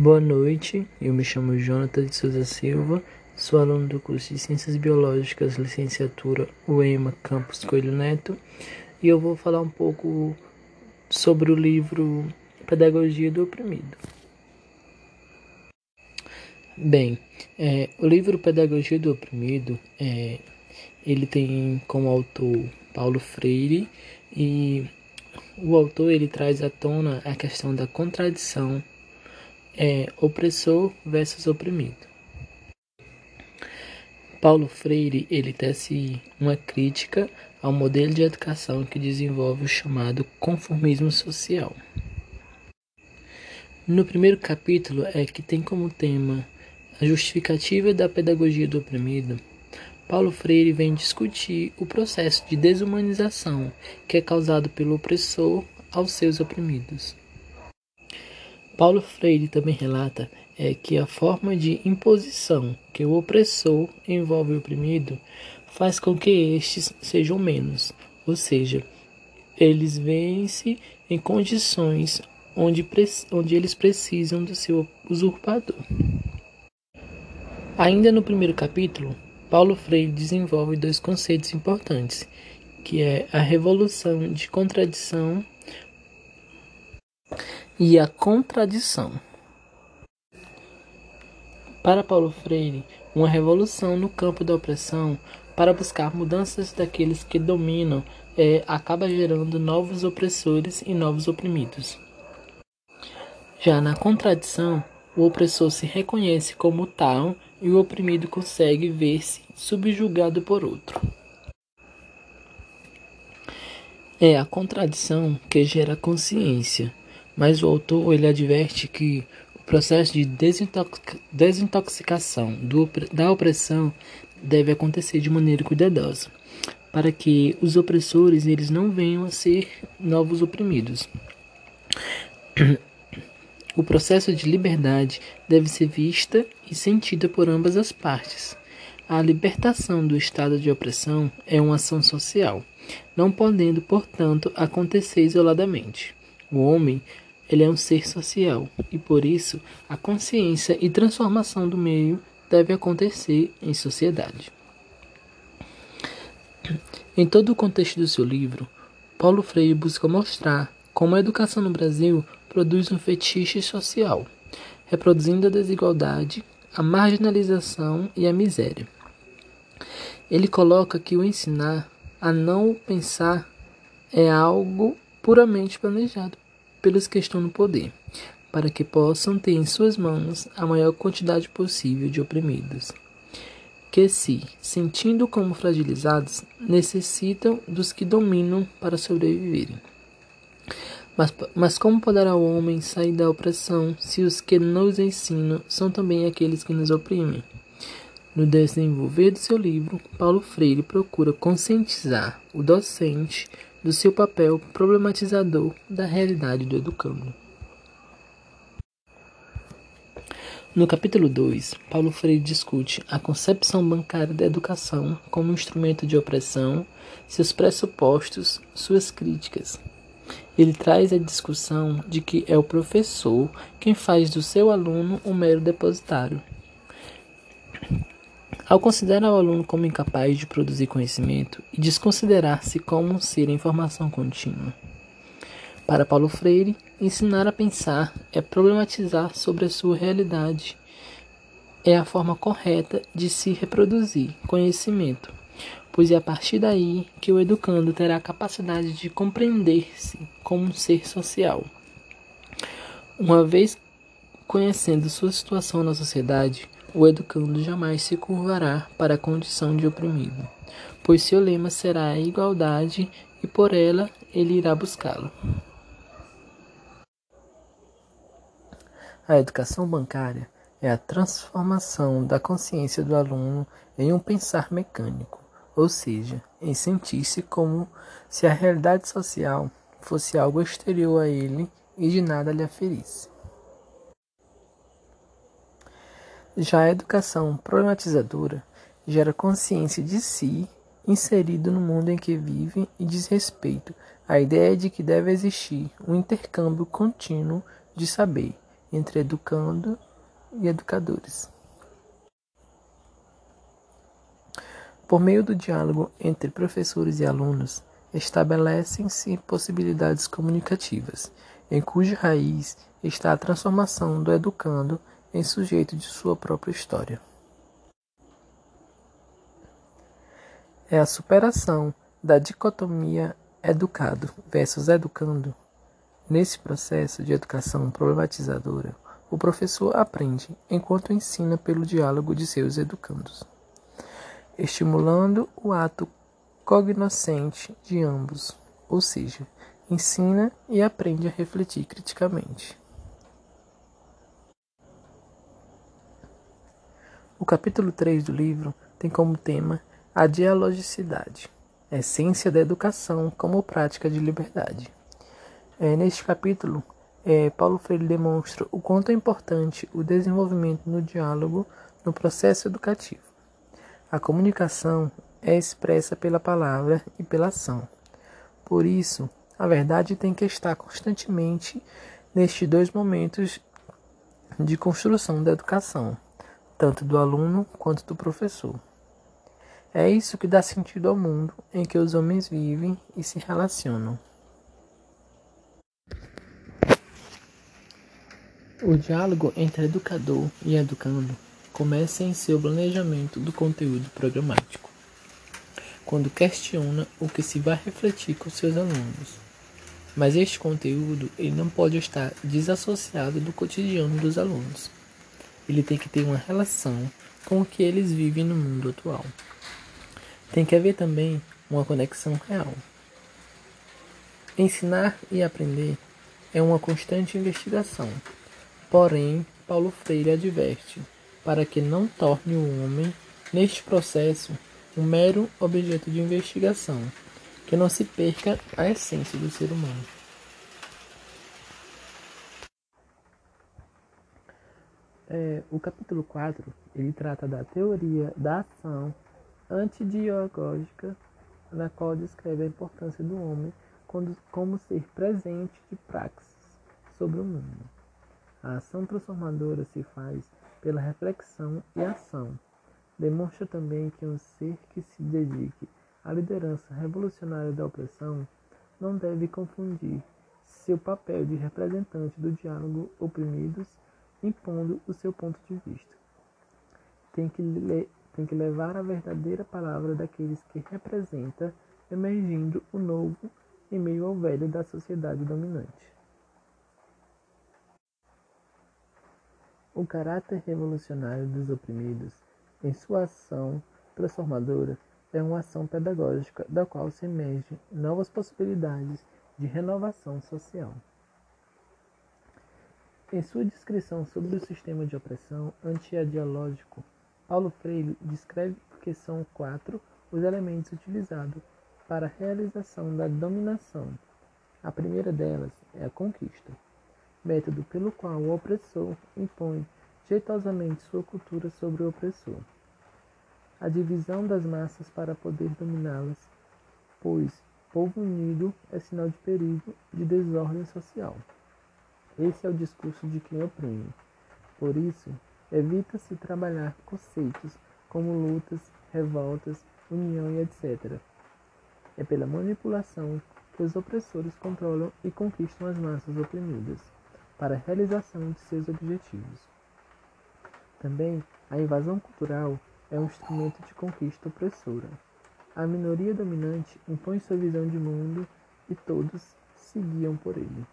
Boa noite, eu me chamo Jonathan de Souza Silva, sou aluno do curso de Ciências Biológicas, licenciatura UEMA Campus Coelho Neto, e eu vou falar um pouco sobre o livro Pedagogia do Oprimido. Bem, é, o livro Pedagogia do Oprimido, é, ele tem como autor Paulo Freire e o autor ele traz à tona a questão da contradição é opressor versus oprimido. Paulo Freire ele tece uma crítica ao modelo de educação que desenvolve o chamado conformismo social. No primeiro capítulo é que tem como tema a justificativa da pedagogia do oprimido. Paulo Freire vem discutir o processo de desumanização que é causado pelo opressor aos seus oprimidos. Paulo Freire também relata é, que a forma de imposição que o opressor envolve o oprimido faz com que estes sejam menos, ou seja, eles veem-se em condições onde, onde eles precisam do seu usurpador. Ainda no primeiro capítulo, Paulo Freire desenvolve dois conceitos importantes, que é a revolução de contradição e a contradição. Para Paulo Freire, uma revolução no campo da opressão para buscar mudanças daqueles que dominam é, acaba gerando novos opressores e novos oprimidos. Já na contradição, o opressor se reconhece como tal e o oprimido consegue ver-se subjugado por outro. É a contradição que gera consciência, mas o autor ele adverte que o processo de desintoxicação do, da opressão deve acontecer de maneira cuidadosa, para que os opressores eles não venham a ser novos oprimidos. O processo de liberdade deve ser vista e sentida por ambas as partes. A libertação do estado de opressão é uma ação social, não podendo, portanto, acontecer isoladamente. O homem ele é um ser social e por isso a consciência e transformação do meio deve acontecer em sociedade. Em todo o contexto do seu livro, Paulo Freire busca mostrar como a educação no Brasil produz um fetiche social, reproduzindo a desigualdade, a marginalização e a miséria. Ele coloca que o ensinar a não pensar é algo puramente planejado pelos que estão no poder, para que possam ter em suas mãos a maior quantidade possível de oprimidos, que se, sentindo como fragilizados, necessitam dos que dominam para sobreviverem. Mas, mas como poderá o homem sair da opressão se os que nos ensinam são também aqueles que nos oprimem? No desenvolver do seu livro, Paulo Freire procura conscientizar o docente do seu papel problematizador da realidade do educando. No capítulo 2, Paulo Freire discute a concepção bancária da educação como instrumento de opressão, seus pressupostos, suas críticas. Ele traz a discussão de que é o professor quem faz do seu aluno um mero depositário ao considerar o aluno como incapaz de produzir conhecimento e desconsiderar-se como um ser em formação contínua. Para Paulo Freire, ensinar a pensar é problematizar sobre a sua realidade. É a forma correta de se reproduzir conhecimento, pois é a partir daí que o educando terá a capacidade de compreender-se como um ser social. Uma vez conhecendo sua situação na sociedade, o educando jamais se curvará para a condição de oprimido, pois seu lema será a igualdade e por ela ele irá buscá-lo. A educação bancária é a transformação da consciência do aluno em um pensar mecânico, ou seja, em sentir-se como se a realidade social fosse algo exterior a ele e de nada lhe aferisse. Já a educação problematizadora gera consciência de si inserido no mundo em que vive e diz respeito à ideia de que deve existir um intercâmbio contínuo de saber entre educando e educadores. Por meio do diálogo entre professores e alunos, estabelecem-se possibilidades comunicativas, em cuja raiz está a transformação do educando em sujeito de sua própria história. É a superação da dicotomia educado versus educando. Nesse processo de educação problematizadora, o professor aprende enquanto ensina pelo diálogo de seus educandos, estimulando o ato cognoscente de ambos, ou seja, ensina e aprende a refletir criticamente. O capítulo 3 do livro tem como tema a dialogicidade, essência da educação como prática de liberdade. É, neste capítulo, é, Paulo Freire demonstra o quanto é importante o desenvolvimento no diálogo no processo educativo. A comunicação é expressa pela palavra e pela ação. Por isso, a verdade tem que estar constantemente nestes dois momentos de construção da educação, tanto do aluno quanto do professor. É isso que dá sentido ao mundo em que os homens vivem e se relacionam. O diálogo entre educador e educando começa em seu planejamento do conteúdo programático quando questiona o que se vai refletir com seus alunos. Mas este conteúdo ele não pode estar desassociado do cotidiano dos alunos. Ele tem que ter uma relação com o que eles vivem no mundo atual. Tem que haver também uma conexão real. Ensinar e aprender é uma constante investigação. Porém, Paulo Freire adverte para que não torne o homem, neste processo, um mero objeto de investigação, que não se perca a essência do ser humano. É, o capítulo 4 ele trata da teoria da ação antidialógica, na qual descreve a importância do homem como ser presente de praxis sobre o mundo. A ação transformadora se faz pela reflexão e ação, Demonstra também que um ser que se dedique à liderança revolucionária da opressão não deve confundir seu papel de representante do diálogo oprimidos, impondo o seu ponto de vista. Tem que, tem que levar a verdadeira palavra daqueles que representa, emergindo o novo em meio ao velho da sociedade dominante. O caráter revolucionário dos oprimidos em sua ação transformadora, é uma ação pedagógica da qual se emergem novas possibilidades de renovação social. Em sua descrição sobre o sistema de opressão antiadialógico, Paulo Freire descreve que são quatro os elementos utilizados para a realização da dominação. A primeira delas é a conquista, método pelo qual o opressor impõe jeitosamente sua cultura sobre o opressor. A divisão das massas para poder dominá-las, pois povo unido é sinal de perigo, de desordem social. Esse é o discurso de quem oprime. Por isso, evita-se trabalhar conceitos como lutas, revoltas, união e etc. É pela manipulação que os opressores controlam e conquistam as massas oprimidas para a realização de seus objetivos. Também a invasão cultural é um instrumento de conquista opressora. A minoria dominante impõe sua visão de mundo e todos se guiam por ele.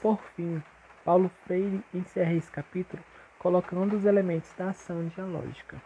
Por fim, Paulo Freire encerra esse capítulo colocando os elementos da ação dialógica,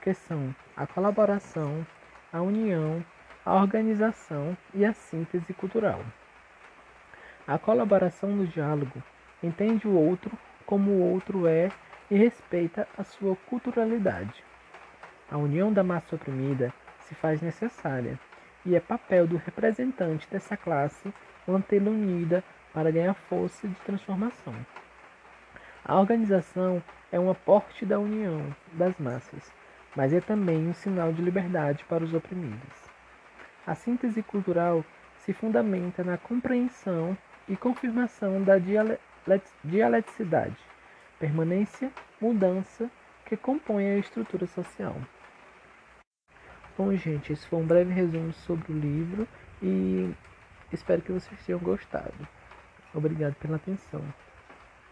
que são a colaboração, a união, a organização e a síntese cultural. A colaboração no diálogo entende o outro como o outro é e respeita a sua culturalidade. A união da massa oprimida se faz necessária e é papel do representante dessa classe mantê-la unida para ganhar força de transformação. A organização é um aporte da união das massas, mas é também um sinal de liberdade para os oprimidos. A síntese cultural se fundamenta na compreensão e confirmação da dialeticidade, permanência, mudança que compõe a estrutura social. Bom, gente, esse foi um breve resumo sobre o livro e espero que vocês tenham gostado. Obrigado pela atenção.